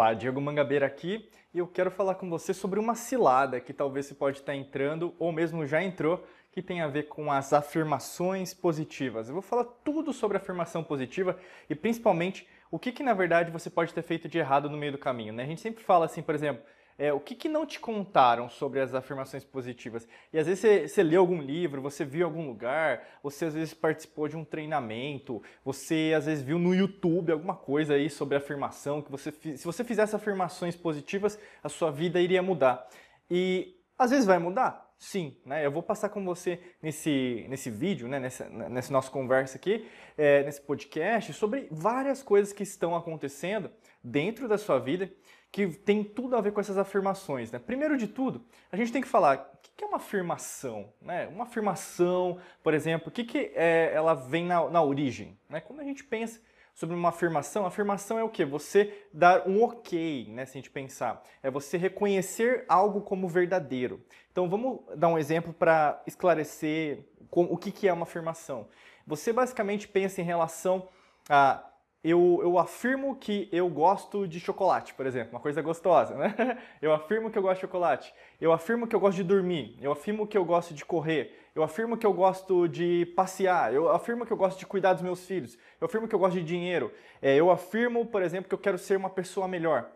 Olá, Diego Mangabeira aqui e eu quero falar com você sobre uma cilada que talvez você pode estar entrando ou mesmo já entrou, que tem a ver com as afirmações positivas. Eu vou falar tudo sobre afirmação positiva e principalmente o que, que na verdade você pode ter feito de errado no meio do caminho. Né? A gente sempre fala assim, por exemplo, é, o que, que não te contaram sobre as afirmações positivas? E às vezes você, você leu algum livro, você viu algum lugar, você às vezes participou de um treinamento, você às vezes viu no YouTube alguma coisa aí sobre afirmação, que você se você fizesse afirmações positivas, a sua vida iria mudar. E às vezes vai mudar? Sim, né? Eu vou passar com você nesse, nesse vídeo, né? nessa, nessa nossa conversa aqui, é, nesse podcast, sobre várias coisas que estão acontecendo dentro da sua vida que tem tudo a ver com essas afirmações. Né? Primeiro de tudo, a gente tem que falar o que é uma afirmação. Né? Uma afirmação, por exemplo, o que, que é, ela vem na, na origem? Né? Quando a gente pensa sobre uma afirmação, afirmação é o que? Você dar um ok, né, se a gente pensar. É você reconhecer algo como verdadeiro. Então vamos dar um exemplo para esclarecer o que, que é uma afirmação. Você basicamente pensa em relação a eu, eu afirmo que eu gosto de chocolate, por exemplo, uma coisa gostosa, né? Eu afirmo que eu gosto de chocolate. Eu afirmo que eu gosto de dormir. Eu afirmo que eu gosto de correr. Eu afirmo que eu gosto de passear. Eu afirmo que eu gosto de cuidar dos meus filhos. Eu afirmo que eu gosto de dinheiro. É, eu afirmo, por exemplo, que eu quero ser uma pessoa melhor.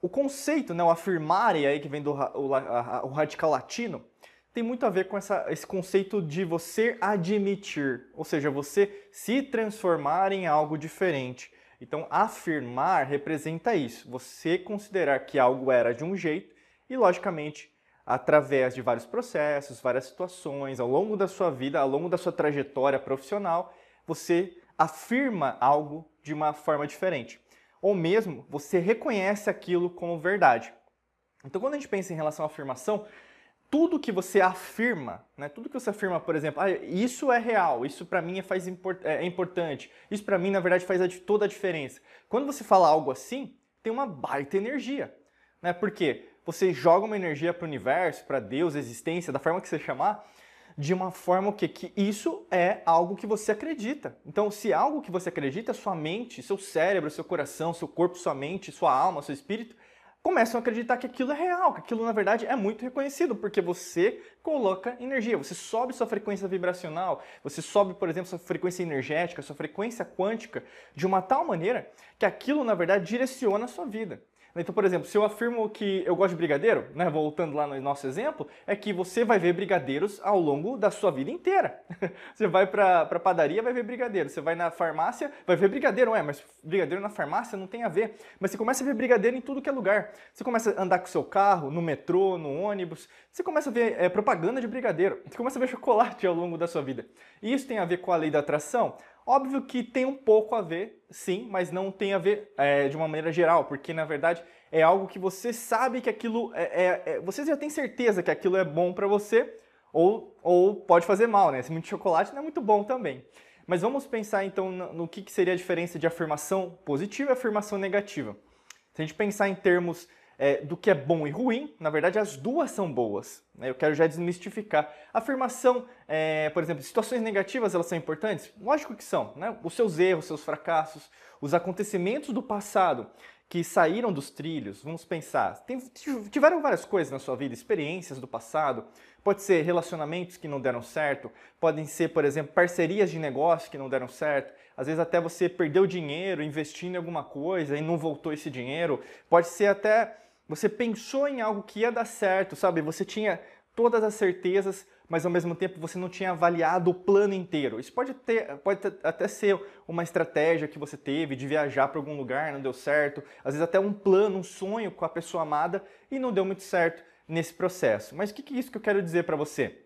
O conceito, né, o afirmare aí que vem do o, radical latino, tem muito a ver com essa, esse conceito de você admitir, ou seja, você se transformar em algo diferente. Então, afirmar representa isso, você considerar que algo era de um jeito e, logicamente, através de vários processos, várias situações, ao longo da sua vida, ao longo da sua trajetória profissional, você afirma algo de uma forma diferente. Ou mesmo você reconhece aquilo como verdade. Então, quando a gente pensa em relação à afirmação, tudo que você afirma, né, tudo que você afirma, por exemplo, ah, isso é real, isso para mim é, faz import é, é importante, isso para mim na verdade faz a, toda a diferença. Quando você fala algo assim, tem uma baita energia, né? Porque você joga uma energia para o universo, para Deus, existência, da forma que você chamar, de uma forma que, que isso é algo que você acredita. Então, se é algo que você acredita, sua mente, seu cérebro, seu coração, seu corpo, sua mente, sua alma, seu espírito começam a acreditar que aquilo é real, que aquilo na verdade é muito reconhecido, porque você coloca energia, você sobe sua frequência vibracional, você sobe, por exemplo, sua frequência energética, sua frequência quântica, de uma tal maneira que aquilo na verdade direciona a sua vida. Então, por exemplo, se eu afirmo que eu gosto de brigadeiro, né, voltando lá no nosso exemplo, é que você vai ver brigadeiros ao longo da sua vida inteira. você vai para a padaria, vai ver brigadeiro. Você vai na farmácia, vai ver brigadeiro. Ué, mas brigadeiro na farmácia não tem a ver. Mas você começa a ver brigadeiro em tudo que é lugar. Você começa a andar com o seu carro, no metrô, no ônibus. Você começa a ver é, propaganda de brigadeiro. Você começa a ver chocolate ao longo da sua vida. E isso tem a ver com a lei da atração? Óbvio que tem um pouco a ver, sim, mas não tem a ver é, de uma maneira geral, porque na verdade é algo que você sabe que aquilo é, é, é você já tem certeza que aquilo é bom para você ou, ou pode fazer mal, né? Se muito chocolate não é muito bom também. Mas vamos pensar então no, que, que seria a diferença de afirmação positiva e afirmação negativa. Se a gente pensar em termos é, do que é bom e ruim, na verdade as duas são boas. Né? Eu quero já desmistificar. Afirmação, é, por exemplo, situações negativas elas são importantes? Lógico que são. Né? Os seus erros, seus fracassos, os acontecimentos do passado que saíram dos trilhos, vamos pensar, tem, tiveram várias coisas na sua vida, experiências do passado, pode ser relacionamentos que não deram certo, podem ser, por exemplo, parcerias de negócio que não deram certo, às vezes até você perdeu dinheiro investindo em alguma coisa e não voltou esse dinheiro, pode ser até você pensou em algo que ia dar certo, sabe? Você tinha todas as certezas, mas ao mesmo tempo você não tinha avaliado o plano inteiro. Isso pode, ter, pode até ser uma estratégia que você teve de viajar para algum lugar, não deu certo. Às vezes até um plano, um sonho com a pessoa amada e não deu muito certo nesse processo. Mas o que é isso que eu quero dizer para você?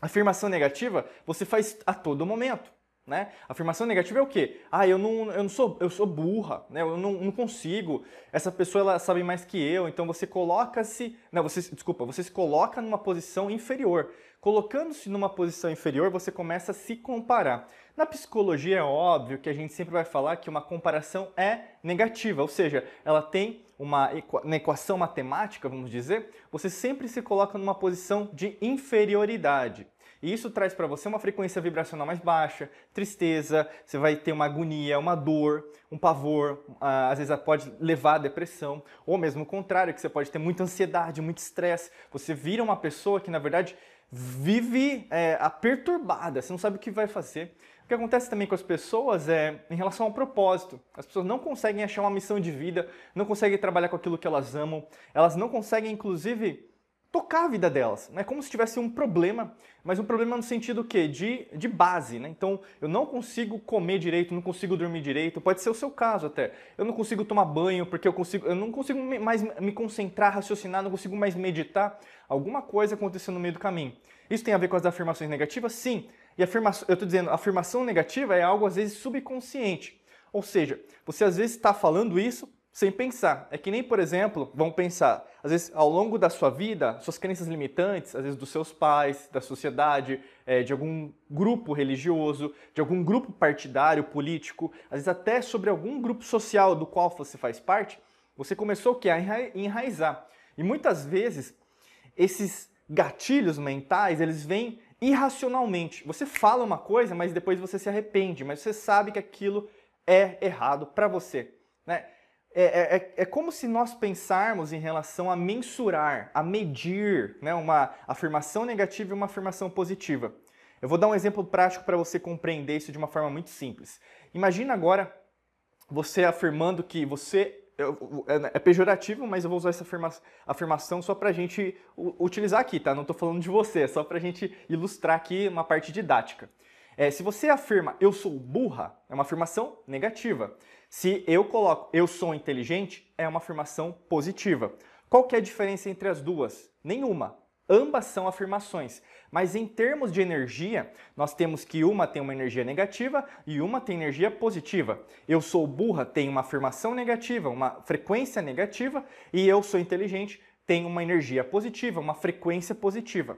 Afirmação negativa você faz a todo momento. Né? Afirmação negativa é o quê? Ah, eu não, eu não sou, eu sou burra, né? eu não, não consigo, essa pessoa ela sabe mais que eu, então você coloca-se, não, você, desculpa, você se coloca numa posição inferior. Colocando-se numa posição inferior, você começa a se comparar. Na psicologia é óbvio que a gente sempre vai falar que uma comparação é negativa, ou seja, ela tem uma, uma equação matemática, vamos dizer, você sempre se coloca numa posição de inferioridade. E isso traz para você uma frequência vibracional mais baixa, tristeza, você vai ter uma agonia, uma dor, um pavor, às vezes pode levar à depressão, ou mesmo o contrário, que você pode ter muita ansiedade, muito estresse. Você vira uma pessoa que, na verdade, vive é, a perturbada, você não sabe o que vai fazer. O que acontece também com as pessoas é em relação ao propósito. As pessoas não conseguem achar uma missão de vida, não conseguem trabalhar com aquilo que elas amam, elas não conseguem, inclusive, tocar a vida delas. É como se tivesse um problema, mas um problema no sentido que de, de base. Né? Então, eu não consigo comer direito, não consigo dormir direito. Pode ser o seu caso até. Eu não consigo tomar banho porque eu consigo, eu não consigo mais me concentrar, raciocinar, não consigo mais meditar. Alguma coisa aconteceu no meio do caminho. Isso tem a ver com as afirmações negativas? Sim. E afirmação, eu estou dizendo, afirmação negativa é algo às vezes subconsciente. Ou seja, você às vezes está falando isso sem pensar. É que nem, por exemplo, vamos pensar, às vezes ao longo da sua vida, suas crenças limitantes, às vezes dos seus pais, da sociedade, é, de algum grupo religioso, de algum grupo partidário, político, às vezes até sobre algum grupo social do qual você faz parte, você começou o que? A enraizar. E muitas vezes esses gatilhos mentais, eles vêm irracionalmente. Você fala uma coisa, mas depois você se arrepende, mas você sabe que aquilo é errado para você. Né? É, é, é, é, como se nós pensarmos em relação a mensurar, a medir né, uma afirmação negativa e uma afirmação positiva. Eu vou dar um exemplo prático para você compreender isso de uma forma muito simples. Imagina agora você afirmando que você é, é pejorativo, mas eu vou usar essa afirma, afirmação só para a gente utilizar aqui, tá? Não estou falando de você, é só para a gente ilustrar aqui uma parte didática. É, se você afirma eu sou burra, é uma afirmação negativa. Se eu coloco eu sou inteligente, é uma afirmação positiva. Qual que é a diferença entre as duas? Nenhuma. Ambas são afirmações, mas em termos de energia, nós temos que uma tem uma energia negativa e uma tem energia positiva. Eu sou burra tem uma afirmação negativa, uma frequência negativa, e eu sou inteligente tem uma energia positiva, uma frequência positiva.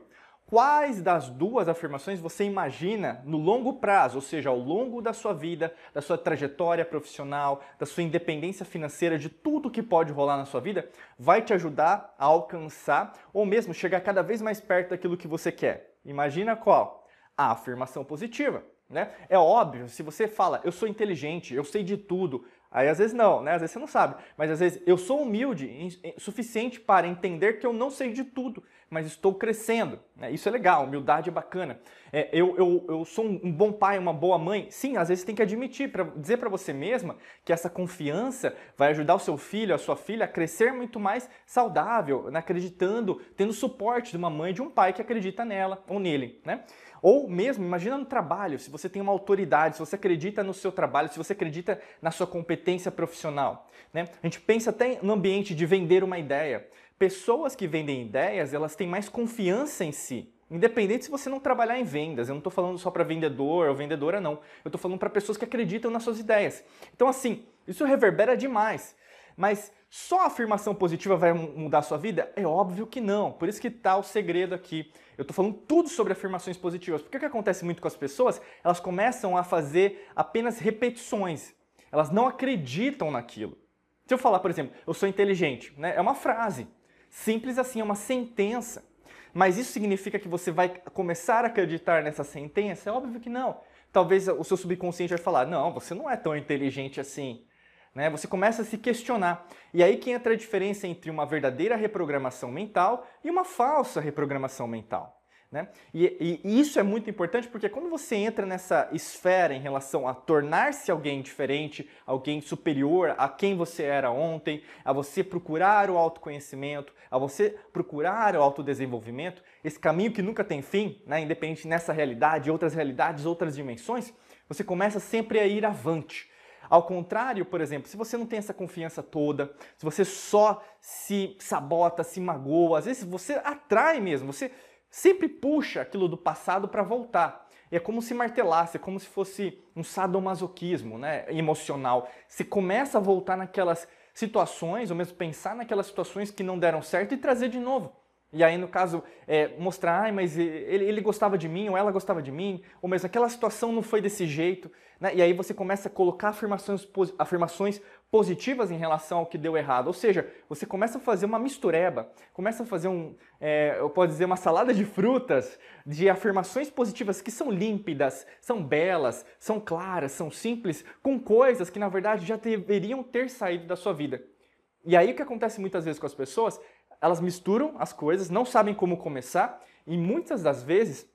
Quais das duas afirmações você imagina no longo prazo, ou seja, ao longo da sua vida, da sua trajetória profissional, da sua independência financeira, de tudo que pode rolar na sua vida, vai te ajudar a alcançar ou mesmo chegar cada vez mais perto daquilo que você quer? Imagina qual? A afirmação positiva. Né? É óbvio, se você fala, eu sou inteligente, eu sei de tudo, aí às vezes não, né? às vezes você não sabe, mas às vezes eu sou humilde suficiente para entender que eu não sei de tudo mas estou crescendo. Né? Isso é legal, humildade é bacana. É, eu, eu, eu sou um bom pai, uma boa mãe. Sim, às vezes tem que admitir, para dizer para você mesma que essa confiança vai ajudar o seu filho, a sua filha a crescer muito mais saudável, né? acreditando, tendo suporte de uma mãe de um pai que acredita nela ou nele. Né? Ou mesmo, imagina no trabalho, se você tem uma autoridade, se você acredita no seu trabalho, se você acredita na sua competência profissional. Né? A gente pensa até no ambiente de vender uma ideia. Pessoas que vendem ideias, elas têm mais confiança em si. Independente se você não trabalhar em vendas, eu não estou falando só para vendedor ou vendedora, não. Eu estou falando para pessoas que acreditam nas suas ideias. Então, assim, isso reverbera demais. Mas só a afirmação positiva vai mudar a sua vida? É óbvio que não. Por isso que está o segredo aqui. Eu estou falando tudo sobre afirmações positivas. Porque o que acontece muito com as pessoas? Elas começam a fazer apenas repetições. Elas não acreditam naquilo. Se eu falar, por exemplo, eu sou inteligente, né? é uma frase. Simples assim, é uma sentença. Mas isso significa que você vai começar a acreditar nessa sentença? É óbvio que não. Talvez o seu subconsciente vai falar: não, você não é tão inteligente assim. Né? Você começa a se questionar. E aí que entra a diferença entre uma verdadeira reprogramação mental e uma falsa reprogramação mental. Né? E, e, isso é muito importante porque quando você entra nessa esfera em relação a tornar-se alguém diferente, alguém superior a quem você era ontem, a você procurar o autoconhecimento, a você procurar o autodesenvolvimento, esse caminho que nunca tem fim, né? independente nessa realidade, outras realidades, outras dimensões, você começa sempre a ir avante. Ao contrário, por exemplo, se você não tem essa confiança toda, se você só se sabota, se magoa, às vezes você atrai mesmo, você sempre puxa aquilo do passado para voltar. E é como se martelasse, é como se fosse um sadomasoquismo né, emocional. Você começa a voltar naquelas situações, ou mesmo pensar naquelas situações que não deram certo e trazer de novo. E aí, no caso, é, mostrar, ah, mas ele, ele, gostava de mim, ou ela gostava de mim, ou mesmo aquela situação não foi desse jeito. Né? E aí você começa a colocar afirmações, afirmações positivas em relação ao que deu errado. Ou seja, você começa a fazer uma mistureba, começa a fazer um, é, eu posso dizer, uma salada de frutas, de afirmações positivas que são límpidas, são belas, são claras, são simples, com coisas que na verdade já deveriam ter saído da sua vida. E aí o que acontece muitas vezes com as pessoas elas misturam as coisas, não sabem como começar e muitas das vezes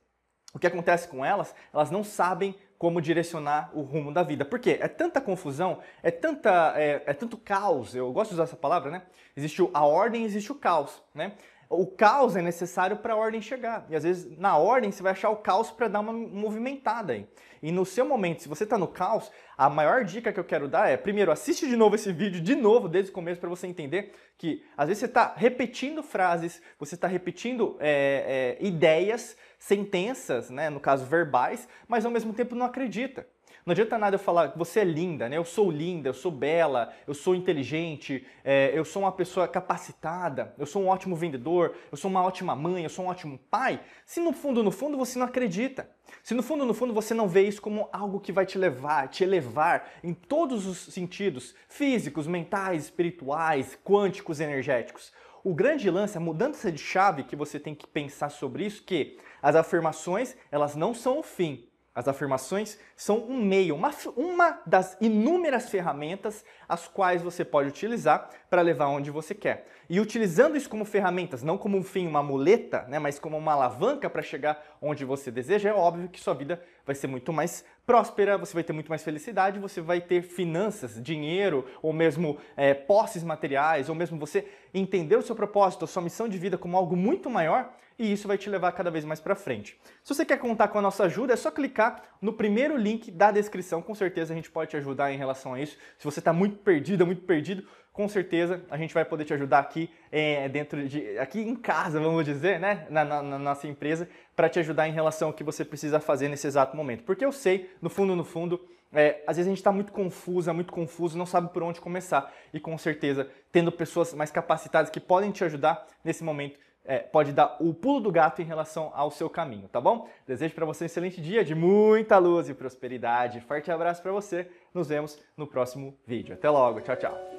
o que acontece com elas, elas não sabem como direcionar o rumo da vida. Por quê? É tanta confusão, é, tanta, é, é tanto caos, eu gosto de usar essa palavra, né? Existe a ordem, existe o caos, né? O caos é necessário para a ordem chegar. E às vezes na ordem você vai achar o caos para dar uma movimentada aí. E no seu momento, se você está no caos, a maior dica que eu quero dar é, primeiro, assiste de novo esse vídeo, de novo, desde o começo, para você entender que às vezes você está repetindo frases, você está repetindo é, é, ideias, sentenças, né, no caso verbais, mas ao mesmo tempo não acredita. Não adianta nada eu falar você é linda, né? Eu sou linda, eu sou bela, eu sou inteligente, é, eu sou uma pessoa capacitada, eu sou um ótimo vendedor, eu sou uma ótima mãe, eu sou um ótimo pai. Se no fundo, no fundo, você não acredita. Se no fundo, no fundo, você não vê isso como algo que vai te levar, te elevar em todos os sentidos físicos, mentais, espirituais, quânticos, energéticos. O grande lance, a mudança de chave que você tem que pensar sobre isso, que as afirmações, elas não são o fim, as afirmações são um meio, uma, uma das inúmeras ferramentas as quais você pode utilizar para levar onde você quer. E utilizando isso como ferramentas, não como um fim, uma muleta, né, mas como uma alavanca para chegar onde você deseja, é óbvio que sua vida vai ser muito mais próspera, você vai ter muito mais felicidade, você vai ter finanças, dinheiro, ou mesmo é, posses materiais, ou mesmo você entender o seu propósito, a sua missão de vida como algo muito maior e isso vai te levar cada vez mais para frente. Se você quer contar com a nossa ajuda, é só clicar no primeiro link da descrição, com certeza a gente pode te ajudar em relação a isso. Se você está muito perdido, muito perdido, com certeza a gente vai poder te ajudar aqui é, dentro de aqui em casa, vamos dizer, né, na, na, na nossa empresa, para te ajudar em relação ao que você precisa fazer nesse exato momento. Porque eu sei, no fundo, no fundo, é, às vezes a gente está muito confusa, muito confuso, não sabe por onde começar. E com certeza, tendo pessoas mais capacitadas que podem te ajudar nesse momento, é, pode dar o pulo do gato em relação ao seu caminho, tá bom? Desejo para você um excelente dia de muita luz e prosperidade. Forte abraço para você. Nos vemos no próximo vídeo. Até logo. Tchau, tchau.